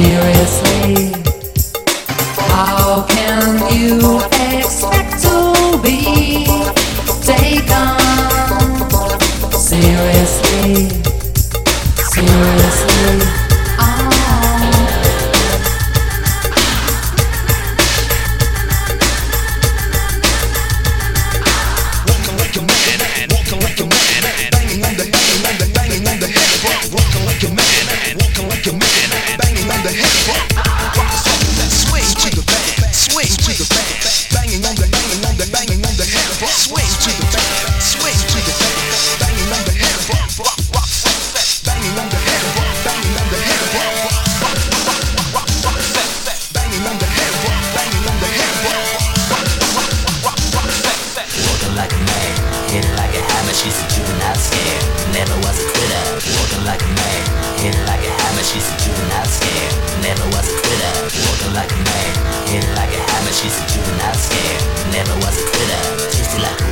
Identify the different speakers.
Speaker 1: banging on the head, banging on the banging on the